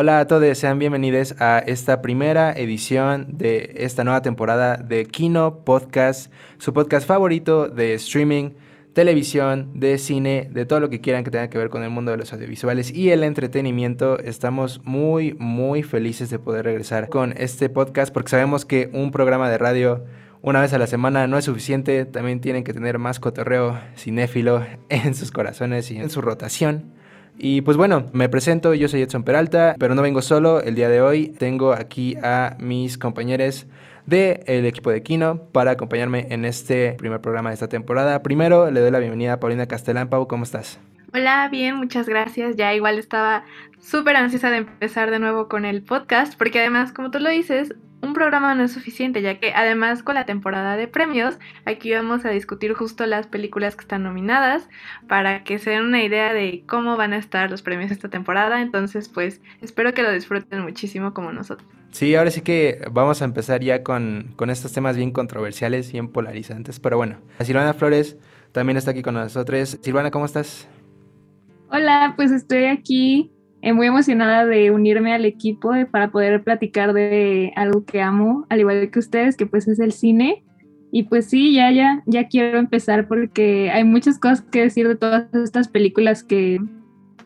Hola a todos, sean bienvenidos a esta primera edición de esta nueva temporada de Kino Podcast, su podcast favorito de streaming, televisión, de cine, de todo lo que quieran que tenga que ver con el mundo de los audiovisuales y el entretenimiento. Estamos muy, muy felices de poder regresar con este podcast porque sabemos que un programa de radio una vez a la semana no es suficiente, también tienen que tener más cotorreo cinéfilo en sus corazones y en su rotación. Y pues bueno, me presento, yo soy Edson Peralta, pero no vengo solo el día de hoy. Tengo aquí a mis compañeros del equipo de Kino para acompañarme en este primer programa de esta temporada. Primero le doy la bienvenida a Paulina Castellán. Pau, ¿cómo estás? Hola, bien, muchas gracias. Ya igual estaba súper ansiosa de empezar de nuevo con el podcast, porque además, como tú lo dices, un programa no es suficiente, ya que además con la temporada de premios, aquí vamos a discutir justo las películas que están nominadas para que se den una idea de cómo van a estar los premios esta temporada. Entonces, pues espero que lo disfruten muchísimo como nosotros. Sí, ahora sí que vamos a empezar ya con, con estos temas bien controversiales, bien polarizantes. Pero bueno, Silvana Flores también está aquí con nosotros. Silvana, ¿cómo estás? Hola, pues estoy aquí eh, muy emocionada de unirme al equipo eh, para poder platicar de algo que amo, al igual que ustedes, que pues es el cine. Y pues sí, ya, ya, ya quiero empezar porque hay muchas cosas que decir de todas estas películas que,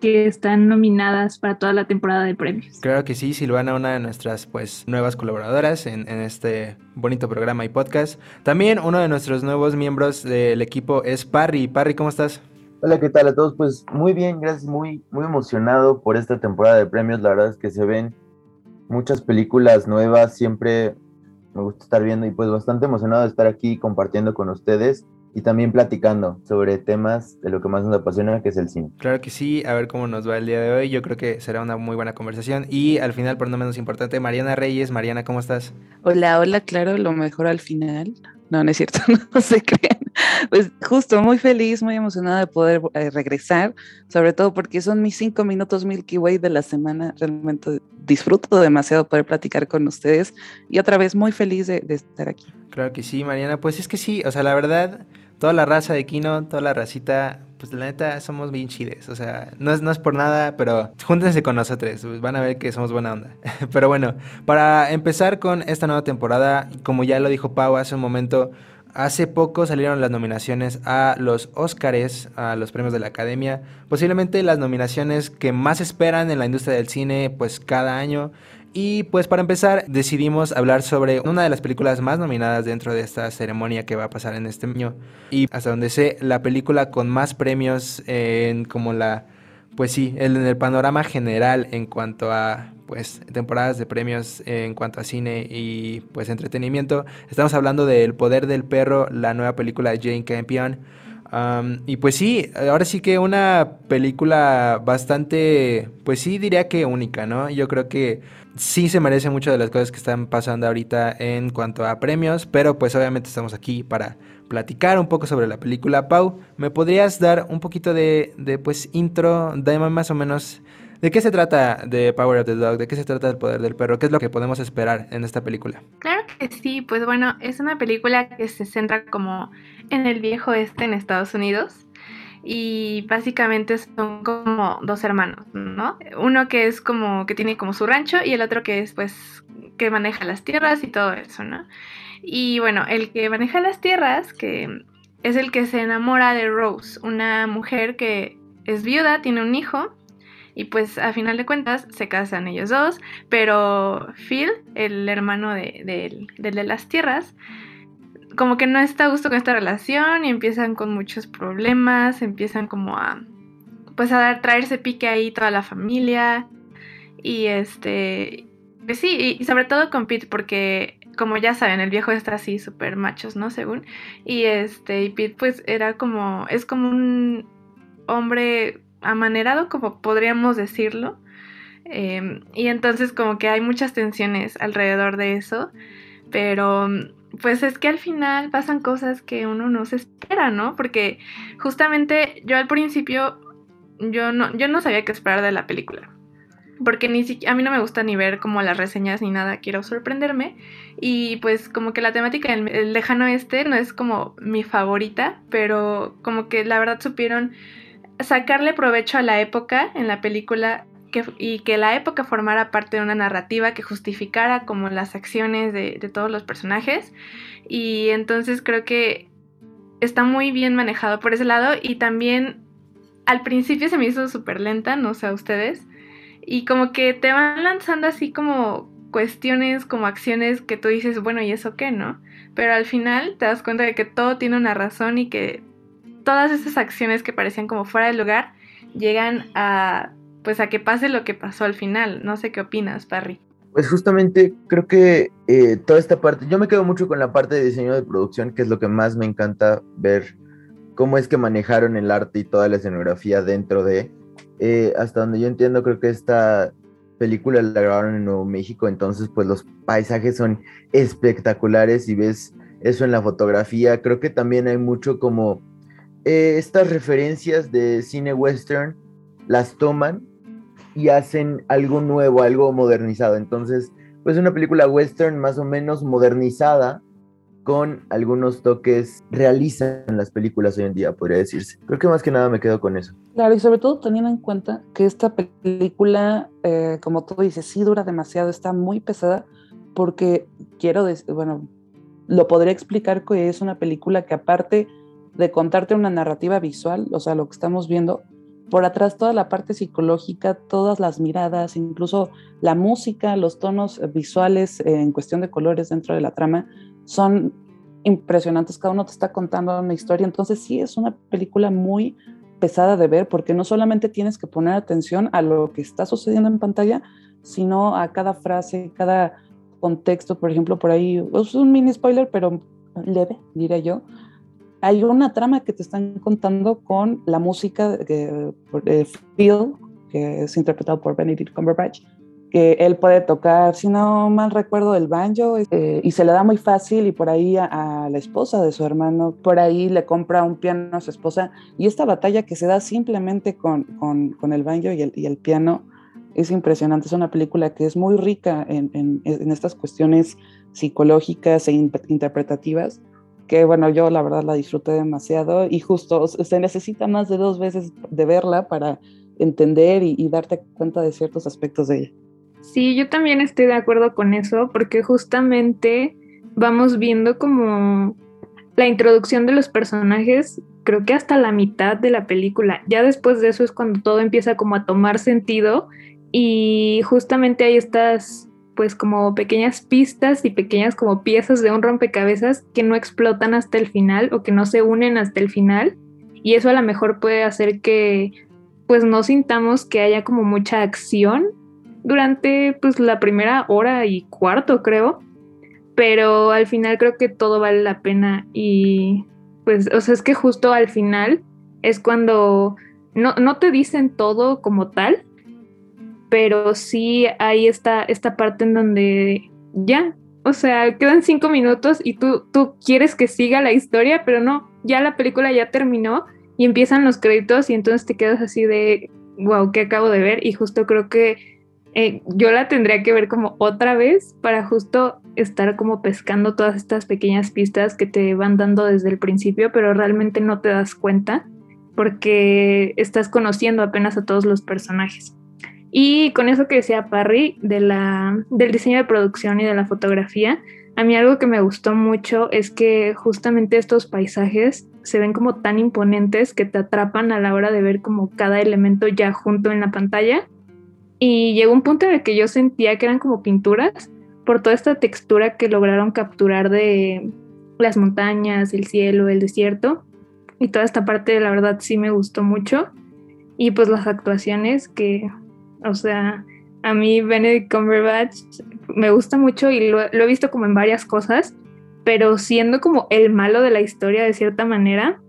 que están nominadas para toda la temporada de premios. Claro que sí, Silvana, una de nuestras pues nuevas colaboradoras en, en este bonito programa y podcast. También uno de nuestros nuevos miembros del equipo es Parry. Parry, ¿cómo estás? Hola, ¿qué tal a todos? Pues muy bien, gracias, muy, muy emocionado por esta temporada de premios. La verdad es que se ven muchas películas nuevas, siempre me gusta estar viendo y pues bastante emocionado de estar aquí compartiendo con ustedes y también platicando sobre temas de lo que más nos apasiona, que es el cine. Claro que sí, a ver cómo nos va el día de hoy. Yo creo que será una muy buena conversación. Y al final, por no menos importante, Mariana Reyes. Mariana, ¿cómo estás? Hola, hola, claro, lo mejor al final. No, no es cierto, no se crean. Pues justo, muy feliz, muy emocionada de poder eh, regresar, sobre todo porque son mis cinco minutos Milky Way de la semana. Realmente disfruto demasiado poder platicar con ustedes y otra vez muy feliz de, estar aquí. Claro que sí, Mariana. Pues es que sí, o sea, la verdad, toda la raza de Kino, toda la racita, pues la neta somos bien chides. O sea, no es, no es por nada, pero júntense con nosotros, pues van a ver que somos buena onda. pero bueno, para empezar con esta nueva temporada, como ya lo dijo Pau hace un momento, Hace poco salieron las nominaciones a los Óscares, a los premios de la Academia, posiblemente las nominaciones que más esperan en la industria del cine, pues cada año. Y pues para empezar decidimos hablar sobre una de las películas más nominadas dentro de esta ceremonia que va a pasar en este año. Y hasta donde sé, la película con más premios en como la, pues sí, en el panorama general en cuanto a pues temporadas de premios en cuanto a cine y pues entretenimiento. Estamos hablando de El Poder del Perro, la nueva película de Jane Campion. Y pues sí, ahora sí que una película bastante, pues sí diría que única, ¿no? Yo creo que sí se merece mucho de las cosas que están pasando ahorita en cuanto a premios, pero pues obviamente estamos aquí para platicar un poco sobre la película. Pau, ¿me podrías dar un poquito de, pues intro, de más o menos ¿De qué se trata de Power of the Dog? ¿De qué se trata el poder del perro? ¿Qué es lo que podemos esperar en esta película? Claro que sí, pues bueno, es una película que se centra como en el viejo este en Estados Unidos y básicamente son como dos hermanos, ¿no? Uno que es como que tiene como su rancho y el otro que es pues que maneja las tierras y todo eso, ¿no? Y bueno, el que maneja las tierras, que es el que se enamora de Rose, una mujer que es viuda, tiene un hijo y pues a final de cuentas se casan ellos dos, pero Phil, el hermano de, de, las tierras, como que no está a gusto con esta relación y empiezan con muchos problemas, empiezan como a pues a traerse pique ahí toda la familia y este pues sí, y, sobre todo con Pete porque como ya saben, el viejo está así súper machos, ¿no? Según. Y este, y Pete pues era como, es como un hombre amanerado, como podríamos decirlo. Em, y entonces como que hay muchas tensiones alrededor de eso. pero pues es que al final pasan cosas que uno no se espera, ¿no? Porque justamente yo al principio yo no, yo no sabía qué esperar de la película. Porque ni siquiera, a mí no me gusta ni ver como las reseñas ni nada, quiero sorprenderme. Y pues como que la temática del lejano este no es como mi favorita, pero como que la verdad supieron sacarle provecho a la época en la película y que la época formara parte de una narrativa que justificara como las acciones de, todos los personajes. Y entonces creo que está muy bien manejado por ese lado y también al principio se me hizo súper lenta, no sé a ustedes, y como que te van lanzando así como cuestiones, como acciones que tú dices, bueno, ¿y eso qué, no? Pero al final te das cuenta de que todo tiene una razón y que todas esas acciones que parecían como fuera de lugar llegan a pues a que pase lo que pasó al final. No sé qué opinas, Parry. Pues justamente creo que eh, toda esta parte, yo me quedo mucho con la parte de diseño de producción, que es lo que más me encanta ver cómo es que manejaron el arte y toda la escenografía dentro de, eh, hasta donde yo entiendo, creo que esta película la grabaron en Nuevo México, entonces pues los paisajes son espectaculares y ves eso en la fotografía, creo que también hay mucho como eh, estas referencias de cine western, las toman y hacen algo nuevo, algo modernizado. Entonces, pues una película western más o menos modernizada con algunos toques realizan las películas hoy en día, podría decirse. Creo que más que nada me quedo con eso. Claro, y sobre todo teniendo en cuenta que esta película, eh, como tú dices, sí dura demasiado, está muy pesada, porque quiero decir, bueno, lo podría explicar que es una película que aparte de contarte una narrativa visual, o sea, lo que estamos viendo, por atrás toda la parte psicológica, todas las miradas, incluso la música, los tonos visuales en cuestión de colores dentro de la trama son impresionantes. Cada uno te está contando una historia. Entonces sí es una película muy pesada de ver porque no solamente tienes que poner atención a lo que está sucediendo en pantalla, sino a cada frase, cada contexto. Por ejemplo, por ahí es un mini spoiler, pero leve, diré yo hay una trama que te están contando con la música de, Phil, que es interpretado por Benedict Cumberbatch, que él puede tocar, si no mal recuerdo, el banjo eh, y se le da muy fácil y por ahí a, la esposa de su hermano, por ahí le compra un piano a su esposa y esta batalla que se da simplemente con, con, el banjo y el, y el, piano es impresionante, es una película que es muy rica en, en, en estas cuestiones psicológicas e interpretativas que bueno, yo la verdad la disfruté demasiado y justo se necesita más de dos veces de verla para entender y, darte cuenta de ciertos aspectos de ella. Sí, yo también estoy de acuerdo con eso porque justamente vamos viendo como la introducción de los personajes, creo que hasta la mitad de la película. Ya después de eso es cuando todo empieza como a tomar sentido y justamente hay estas pues como pequeñas pistas y pequeñas como piezas de un rompecabezas que no explotan hasta el final o que no se unen hasta el final. Y eso a lo mejor puede hacer que pues no sintamos que haya como mucha acción durante pues la primera hora y cuarto creo. Pero al final creo que todo vale la pena y pues o sea es que justo al final es cuando no, no te dicen todo como tal pero sí hay esta, esta parte en donde ya, o sea, quedan cinco minutos y tú, tú quieres que siga la historia, pero no, ya la película ya terminó y empiezan los créditos y entonces te quedas así de, wow, ¿qué acabo de ver? Y justo creo que eh, yo la tendría que ver como otra vez para justo estar como pescando todas estas pequeñas pistas que te van dando desde el principio, pero realmente no te das cuenta porque estás conociendo apenas a todos los personajes. Y con eso que decía Parry de la, del diseño de producción y de la fotografía, a mí algo que me gustó mucho es que justamente estos paisajes se ven como tan imponentes que te atrapan a la hora de ver como cada elemento ya junto en la pantalla. Y llegó un punto en el que yo sentía que eran como pinturas por toda esta textura que lograron capturar de las montañas, el cielo, el desierto. Y toda esta parte, la verdad, sí me gustó mucho. Y pues las actuaciones que o sea, a mí Benedict Cumberbatch me gusta mucho y lo, he visto como en varias cosas, pero siendo como el malo de la historia de cierta manera,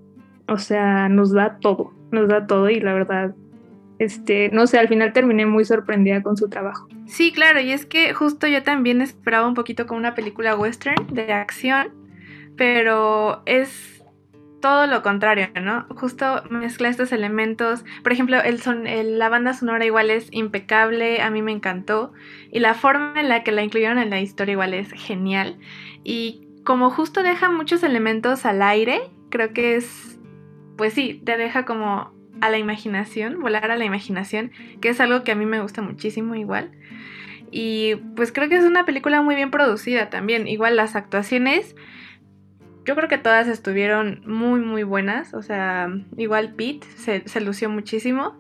o sea, nos da todo, nos da todo y la verdad este, no sé, al final terminé muy sorprendida con su trabajo. Sí, claro, y es que justo yo también esperaba un poquito como una película western de acción, pero es todo lo contrario, ¿no? Justo mezcla estos elementos. Por ejemplo, la banda sonora igual es impecable, a mí me encantó. Y la forma en la que la incluyeron en la historia igual es genial. Y como justo deja muchos elementos al aire, creo que es, pues sí, te deja como a la imaginación, volar a la imaginación, que es algo que a mí me gusta muchísimo igual. Y pues creo que es una película muy bien producida también. Igual las actuaciones yo creo que todas estuvieron muy, muy buenas. O sea, igual Pete se, lució muchísimo.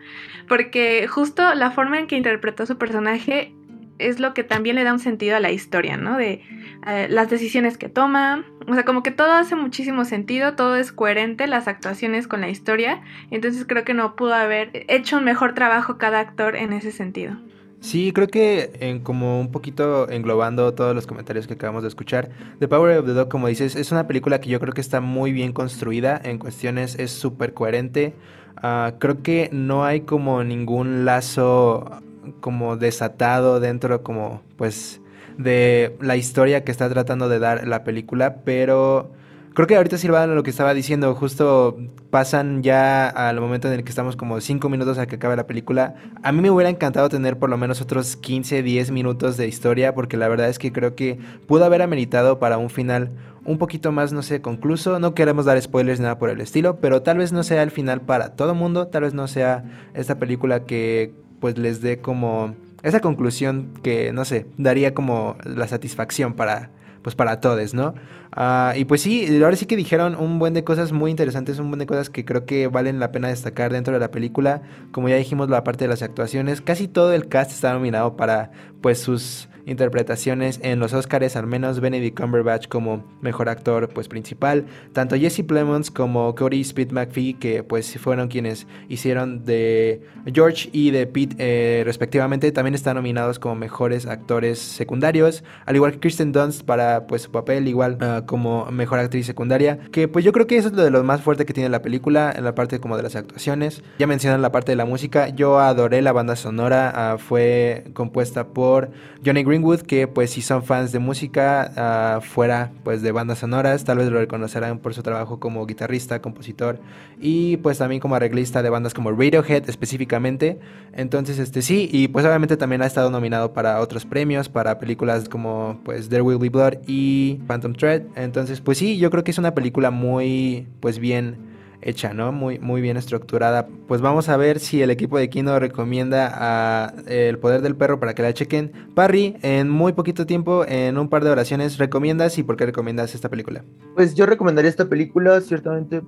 Porque justo la forma en que interpretó su personaje es lo que también le da un sentido a la historia, ¿no? De eh, las decisiones que toma. O sea, como que todo hace muchísimo sentido, todo es coherente, las actuaciones con la historia. Entonces creo que no pudo haber hecho un mejor trabajo cada actor en ese sentido. Sí, creo que en como un poquito englobando todos los comentarios que acabamos de escuchar, The Power of the Dog, como dices, es una película que yo creo que está muy bien construida en cuestiones, es súper coherente. Ah, creo que no hay como ningún lazo como desatado dentro como pues de la historia que está tratando de dar la película, pero Creo que ahorita sirvan lo que estaba diciendo, justo pasan ya al momento en el que estamos como 5 minutos a que acabe la película. A mí me hubiera encantado tener por lo menos otros 15, 10 minutos de historia, porque la verdad es que creo que pudo haber ameritado para un final un poquito más, no sé, concluso. No queremos dar spoilers nada por el estilo, pero tal vez no sea el final para todo mundo, tal vez no sea esta película que pues les dé como esa conclusión que, no sé, daría como la satisfacción para pues para todos, ¿no? Ah, y pues sí, ahora sí que dijeron un buen de cosas muy interesantes, un buen de cosas que creo que valen la pena destacar dentro de la película. Como ya dijimos, la parte de las actuaciones, casi todo el cast está nominado para pues sus interpretaciones en los Oscars, al menos Benedict Cumberbatch como mejor actor pues principal, tanto Jesse Plemons como Cody Speed McPhee que pues fueron quienes hicieron de George y de Pete eh, respectivamente, también están nominados como mejores actores secundarios, al igual que Kristen Dunst para pues su papel igual ah, como mejor actriz secundaria, que pues yo creo que eso es lo de lo más fuerte que tiene la película en la parte como de las actuaciones. Ya mencionan la parte de la música, yo adoré la banda sonora, ah, fue compuesta por Johnny Greenwood, que pues si son fans de música ah, fuera pues de bandas sonoras, tal vez lo reconocerán por su trabajo como guitarrista, compositor y pues también como arreglista de bandas como Radiohead específicamente. Entonces este sí, y pues obviamente también ha estado nominado para otros premios, para películas como pues There Will Be Blood y Phantom Thread. Entonces pues sí, yo creo que es una película muy pues bien hecha, ¿no? Muy, muy bien estructurada. Pues vamos a ver si el equipo de Kino recomienda a El Poder del Perro para que la chequen. Parry, en muy poquito tiempo, en un par de oraciones, ¿recomiendas y por qué recomiendas esta película? Pues yo recomendaría esta película ciertamente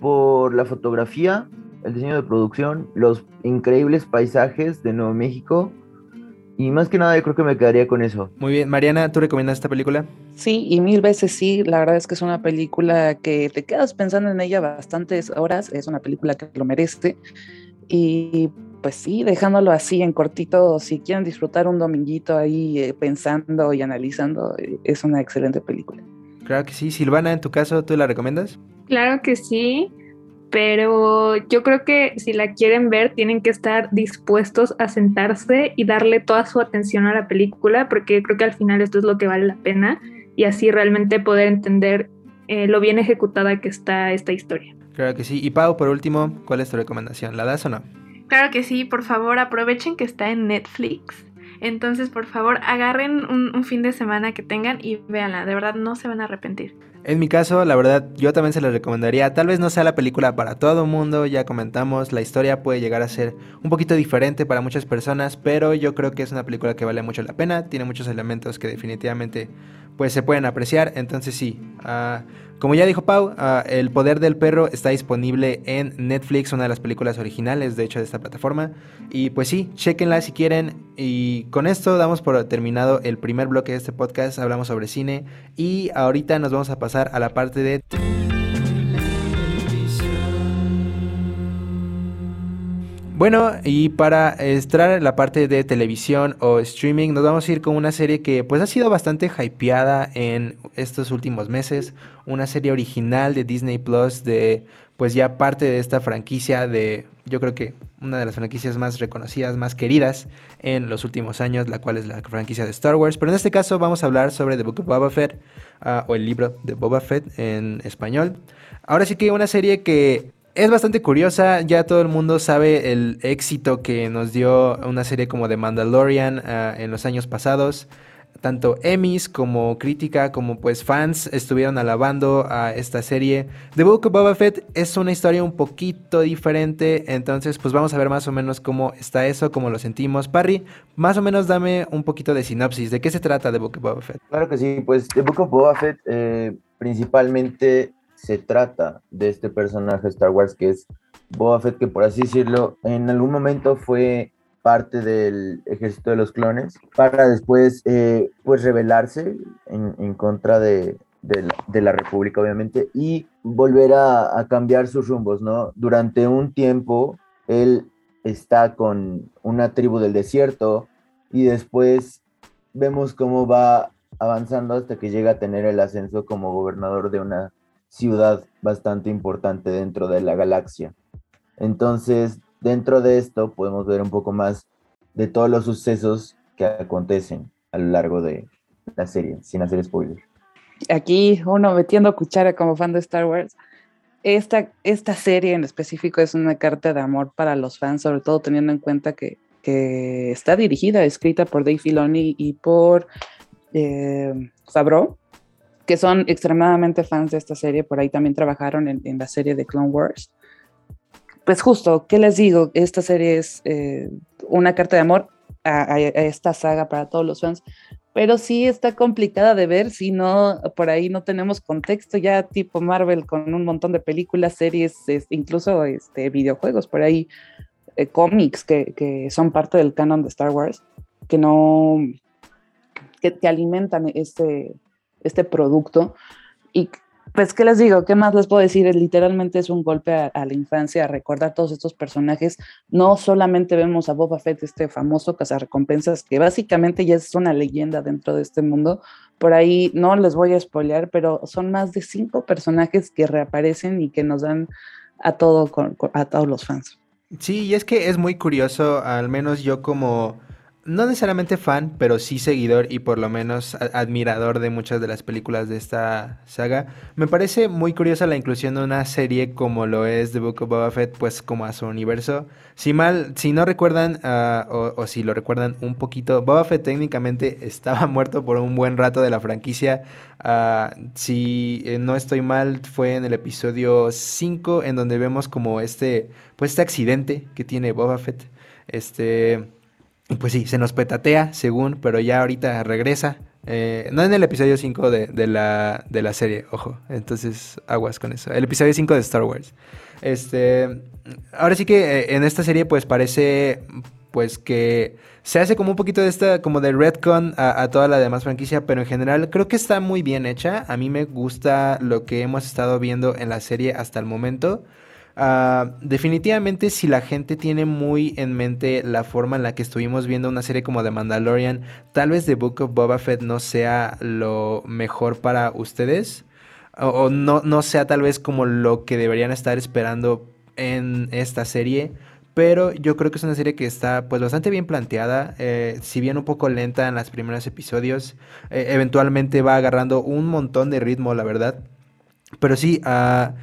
por la fotografía, el diseño de producción, los increíbles paisajes de Nuevo México y más que nada yo creo que me quedaría con eso. Muy bien, Mariana, ¿tú recomiendas esta película? Sí, y mil veces sí, la verdad es que es una película que te quedas pensando en ella bastantes horas, es una película que lo merece. Y pues sí, dejándolo así en cortito, si quieren disfrutar un dominguito ahí eh, pensando y analizando, eh, es una excelente película. Claro que sí. Silvana, en tu caso, ¿tú la recomiendas? Claro que sí pero yo creo que si la quieren ver tienen que estar dispuestos a sentarse y darle toda su atención a la película porque creo que al final esto es lo que vale la pena y así realmente poder entender eh, lo bien ejecutada que está esta historia. Claro que sí. Y Pau, por último, ¿cuál es tu recomendación? ¿La das o no? Claro que sí, por favor aprovechen que está en Netflix. Entonces, por favor, agarren un, un fin de semana que tengan y véanla. De verdad, no se van a arrepentir. En mi caso, la verdad, yo también se la recomendaría. Tal vez no sea la película para todo mundo, ya comentamos, la historia puede llegar a ser un poquito diferente para muchas personas, pero yo creo que es una película que vale mucho la pena, tiene muchos elementos que definitivamente pues se pueden apreciar, entonces sí. Uh, como ya dijo Pau, ah, El Poder del Perro está disponible en Netflix, una de las películas originales, de hecho, de esta plataforma. Y pues sí, chequenla si quieren. Y con esto damos por terminado el primer bloque de este podcast. Hablamos sobre cine. Y ahorita nos vamos a pasar a la parte de... Bueno, y para entrar en la parte de televisión o streaming, nos vamos a ir con una serie que pues ha sido bastante hypeada en estos últimos meses. Una serie original de Disney Plus de pues ya parte de esta franquicia de, yo creo que una de las franquicias más reconocidas, más queridas en los últimos años, la cual es la franquicia de Star Wars. Pero en este caso vamos a hablar sobre The Book of Boba Fett ah, o el libro de Boba Fett en español. Ahora sí que una serie que es bastante curiosa, ya todo el mundo sabe el éxito que nos dio una serie como The Mandalorian uh, en los años pasados. Tanto Emmys como crítica como pues fans estuvieron alabando a esta serie. The Book of Boba Fett es una historia un poquito diferente, entonces pues vamos a ver más o menos cómo está eso, cómo lo sentimos. Parry, más o menos dame un poquito de sinopsis, ¿de qué se trata The Book of Boba Fett? Claro que sí, pues The Book of Boba Fett eh, principalmente se trata de este personaje Star Wars que es Boba Fett, que por así decirlo, en algún momento fue parte del ejército de los clones, para después eh, pues rebelarse en, contra de, la, República, obviamente, y volver a, a, cambiar sus rumbos, ¿no? Durante un tiempo, él está con una tribu del desierto y después vemos cómo va avanzando hasta que llega a tener el ascenso como gobernador de una ciudad bastante importante dentro de la galaxia. Entonces, dentro de esto podemos ver un poco más de todos los sucesos que acontecen a lo largo de la serie, sin hacer spoilers. Aquí uno metiendo cuchara como fan de Star Wars. Esta, esta serie en específico es una carta de amor para los fans, sobre todo teniendo en cuenta que, que está dirigida, escrita por Dave Filoni y por eh, que son extremadamente fans de esta serie, por ahí también trabajaron en, la serie de Clone Wars. Pues justo, ¿qué les digo? Esta serie es eh, una carta de amor a, esta saga para todos los fans, pero sí está complicada de ver si no, por ahí no tenemos contexto ya tipo Marvel con un montón de películas, series, incluso este, videojuegos, por ahí eh, cómics que, que, son parte del canon de Star Wars, que no, que, que alimentan este, este producto. Y pues, ¿qué les digo? ¿Qué más les puedo decir? Literalmente es un golpe a, la infancia, a recordar todos estos personajes. No solamente vemos a Boba Fett, este famoso cazarrecompensas, que básicamente ya es una leyenda dentro de este mundo. Por ahí no les voy a spoilear, pero son más de cinco personajes que reaparecen y que nos dan a, todo, a todos los fans. Sí, y es que es muy curioso, al menos yo como no necesariamente fan, pero sí seguidor y por lo menos admirador de muchas de las películas de esta saga. Me parece muy curiosa la inclusión de una serie como lo es The Book of Boba Fett, pues como a su universo. Si mal, si no recuerdan ah, o, si lo recuerdan un poquito, Boba Fett técnicamente estaba muerto por un buen rato de la franquicia. Ah, si eh, no estoy mal, fue en el episodio 5 en donde vemos como este, pues este accidente que tiene Boba Fett. Este pues sí, se nos petatea, según, pero ya ahorita regresa. Eh, no en el episodio 5 de, la, de la serie, ojo. Entonces, aguas con eso. El episodio 5 de Star Wars. Este. Ahora sí que eh, en esta serie, pues parece. Pues que se hace como un poquito de esta, como de redcon a, a toda la demás franquicia, pero en general creo que está muy bien hecha. A mí me gusta lo que hemos estado viendo en la serie hasta el momento. Uh, definitivamente si la gente tiene muy en mente la forma en la que estuvimos viendo una serie como The Mandalorian, tal vez The Book of Boba Fett no sea lo mejor para ustedes. O, no, no sea tal vez como lo que deberían estar esperando en esta serie. Pero yo creo que es una serie que está pues bastante bien planteada. Eh, si bien un poco lenta en los primeros episodios. Eh, eventualmente va agarrando un montón de ritmo, la verdad. Pero sí, uh,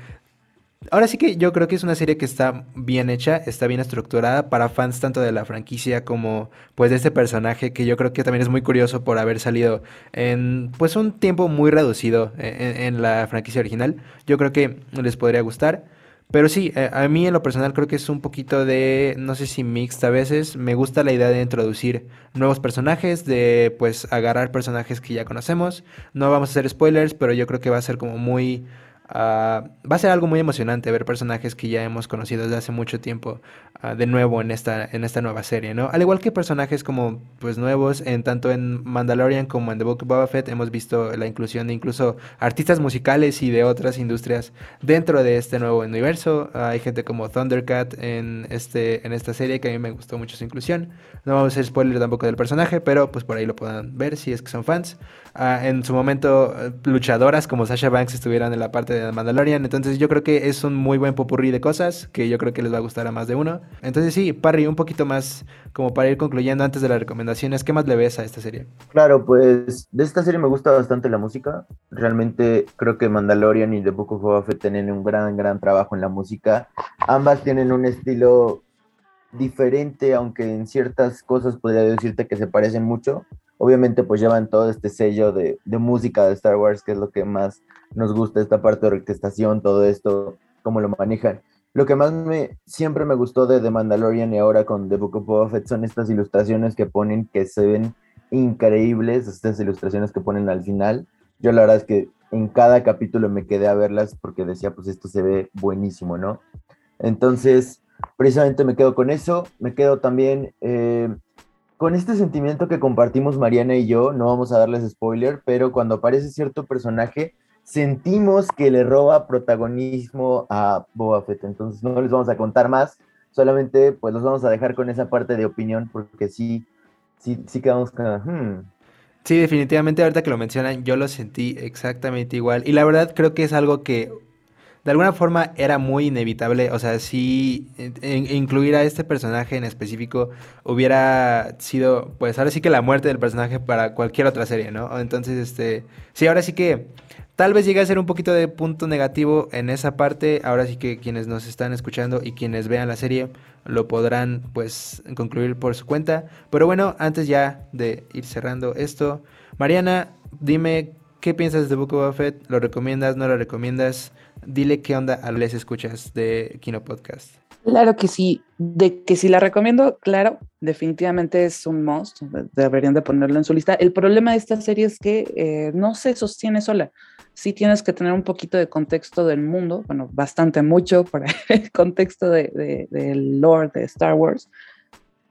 Ahora sí que yo creo que es una serie que está bien hecha, está bien estructurada para fans tanto de la franquicia como pues de este personaje que yo creo que también es muy curioso por haber salido en pues un tiempo muy reducido en, la franquicia original. Yo creo que les podría gustar. Pero sí, eh, a mí en lo personal creo que es un poquito de, no sé si mixta a veces. Me gusta la idea de introducir nuevos personajes, de pues agarrar personajes que ya conocemos. No vamos a hacer spoilers, pero yo creo que va a ser como muy Ah, va a ser algo muy emocionante ver personajes que ya hemos conocido desde hace mucho tiempo ah, de nuevo en esta, en esta nueva serie, ¿no? Al igual que personajes como pues nuevos en tanto en Mandalorian como en The Book of Boba Fett hemos visto la inclusión de incluso artistas musicales y de otras industrias dentro de este nuevo universo. Ah, hay gente como Thundercat en, este, en esta serie que a mí me gustó mucho su inclusión. No vamos a hacer spoiler tampoco del personaje, pero pues por ahí lo puedan ver si es que son fans. en su momento luchadoras como Sasha Banks estuvieran en la parte de Mandalorian. Entonces yo creo que es un muy buen popurrí de cosas que yo creo que les va a gustar a más de uno. Entonces sí, Parry, un poquito más como para ir concluyendo antes de las recomendaciones, ¿qué más le ves a esta serie? Claro, pues de esta serie me gusta bastante la música. Realmente creo que Mandalorian y The Book of Boba Fett tienen un gran, gran trabajo en la música. Ambas tienen un estilo diferente, aunque en ciertas cosas podría decirte que se parecen mucho obviamente pues llevan todo este sello de, música de Star Wars, que es lo que más nos gusta, esta parte de orquestación, todo esto, cómo lo manejan. Lo que más me siempre me gustó de The Mandalorian y ahora con The Book of Boba son estas ilustraciones que ponen que se ven increíbles, estas ilustraciones que ponen al final. Yo la verdad es que en cada capítulo me quedé a verlas porque decía, pues esto se ve buenísimo, ¿no? Entonces, precisamente me quedo con eso. Me quedo también eh, con este sentimiento que compartimos Mariana y yo, no vamos a darles spoiler, pero cuando aparece cierto personaje, sentimos que le roba protagonismo a Boba Fett. Entonces no les vamos a contar más, solamente pues los vamos a dejar con esa parte de opinión, porque sí, sí, sí quedamos con... Hmm. Sí, definitivamente ahorita que lo mencionan, yo lo sentí exactamente igual. Y la verdad creo que es algo que de alguna forma era muy inevitable, o sea, si incluir a este personaje en específico hubiera sido, pues ahora sí que la muerte del personaje para cualquier otra serie, ¿no? Entonces, este, sí, ahora sí que tal vez llegue a ser un poquito de punto negativo en esa parte, ahora sí que quienes nos están escuchando y quienes vean la serie lo podrán pues concluir por su cuenta, pero bueno, antes ya de ir cerrando esto, Mariana, dime qué piensas de Book of Fett, ¿lo recomiendas, no lo recomiendas? Dile qué onda a les escuchas de Kino Podcast. Claro que sí, de que si la recomiendo, claro, definitivamente es un must, deberían de ponerlo en su lista. El problema de esta serie es que eh, no se sostiene sola, sí tienes que tener un poquito de contexto del mundo, bueno, bastante mucho para el contexto de, del lore de Star Wars,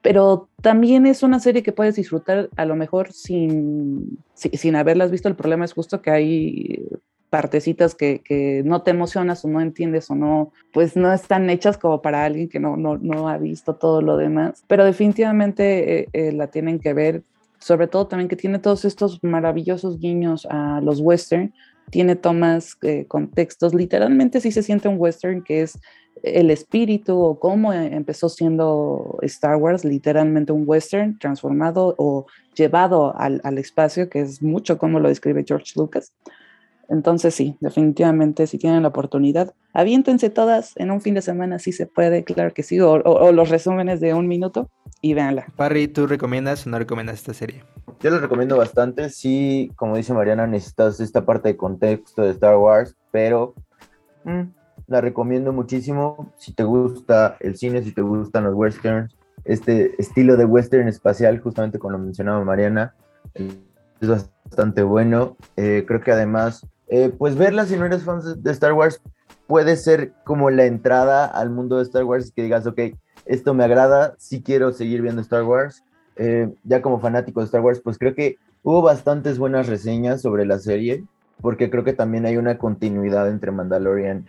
pero también es una serie que puedes disfrutar a lo mejor sin, sin haberlas visto. El problema es justo que hay partecitas que, no te emocionas o no entiendes o no, pues no están hechas como para alguien que no, no, ha visto todo lo demás. Pero definitivamente eh, eh, la tienen que ver, sobre todo también que tiene todos estos maravillosos guiños a los western, tiene tomas, eh, contextos, literalmente sí se siente un western que es el espíritu o cómo empezó siendo Star Wars, literalmente un western transformado o llevado al, al espacio, que es mucho como lo describe George Lucas. Entonces sí, definitivamente si tienen la oportunidad, aviéntense todas en un fin de semana, si se puede, claro que sí, o, los resúmenes de un minuto y véanla. Parry, ¿tú recomiendas o no recomiendas esta serie? Yo la recomiendo bastante, sí, como dice Mariana, necesitas esta parte de contexto de Star Wars, pero mm, la recomiendo muchísimo si te gusta el cine, si te gustan los westerns, este estilo de western espacial, justamente como lo mencionaba Mariana, es bastante bueno. Eh, creo que además eh, pues verla si no eres fan de Star Wars puede ser como la entrada al mundo de Star Wars, que digas, ok, esto me agrada, sí quiero seguir viendo Star Wars. Eh, ya como fanático de Star Wars, pues creo que hubo bastantes buenas reseñas sobre la serie, porque creo que también hay una continuidad entre Mandalorian,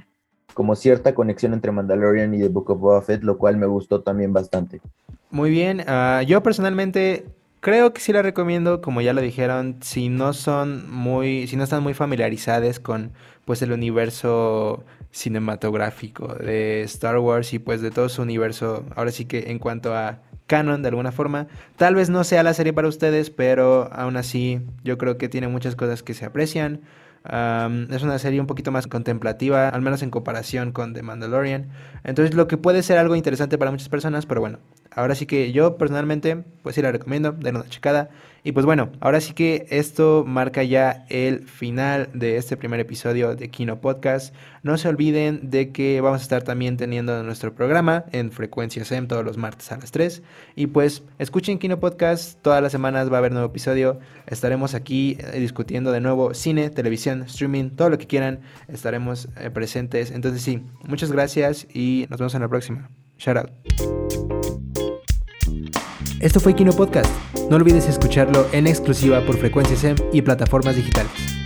como cierta conexión entre Mandalorian y The Book of Boba Fett, lo cual me gustó también bastante. Muy bien, ah, yo personalmente Creo que sí la recomiendo, como ya lo dijeron, si no son muy, si no están muy familiarizados con pues el universo cinematográfico de Star Wars y pues de todo su universo, ahora sí que en cuanto a canon de alguna forma, tal vez no sea la serie para ustedes, pero aún así yo creo que tiene muchas cosas que se aprecian. es una serie un poquito más contemplativa, al menos en comparación con The Mandalorian. Entonces lo que puede ser algo interesante para muchas personas, pero bueno, ahora sí que yo personalmente, pues sí la recomiendo, den una checada. Y pues bueno, ahora sí que esto marca ya el final de este primer episodio de Kino Podcast. No se olviden de que vamos a estar también teniendo nuestro programa en Frecuencia SEM todos los martes a las 3. Y pues escuchen Kino Podcast, todas las semanas va a haber nuevo episodio. Estaremos aquí eh, discutiendo de nuevo cine, televisión, streaming, todo lo que quieran. Estaremos eh, presentes. Entonces sí, muchas gracias y nos vemos en la próxima. Shout out. Esto fue Kino Podcast. No olvides escucharlo en exclusiva por Frecuencia SEM y plataformas digitales.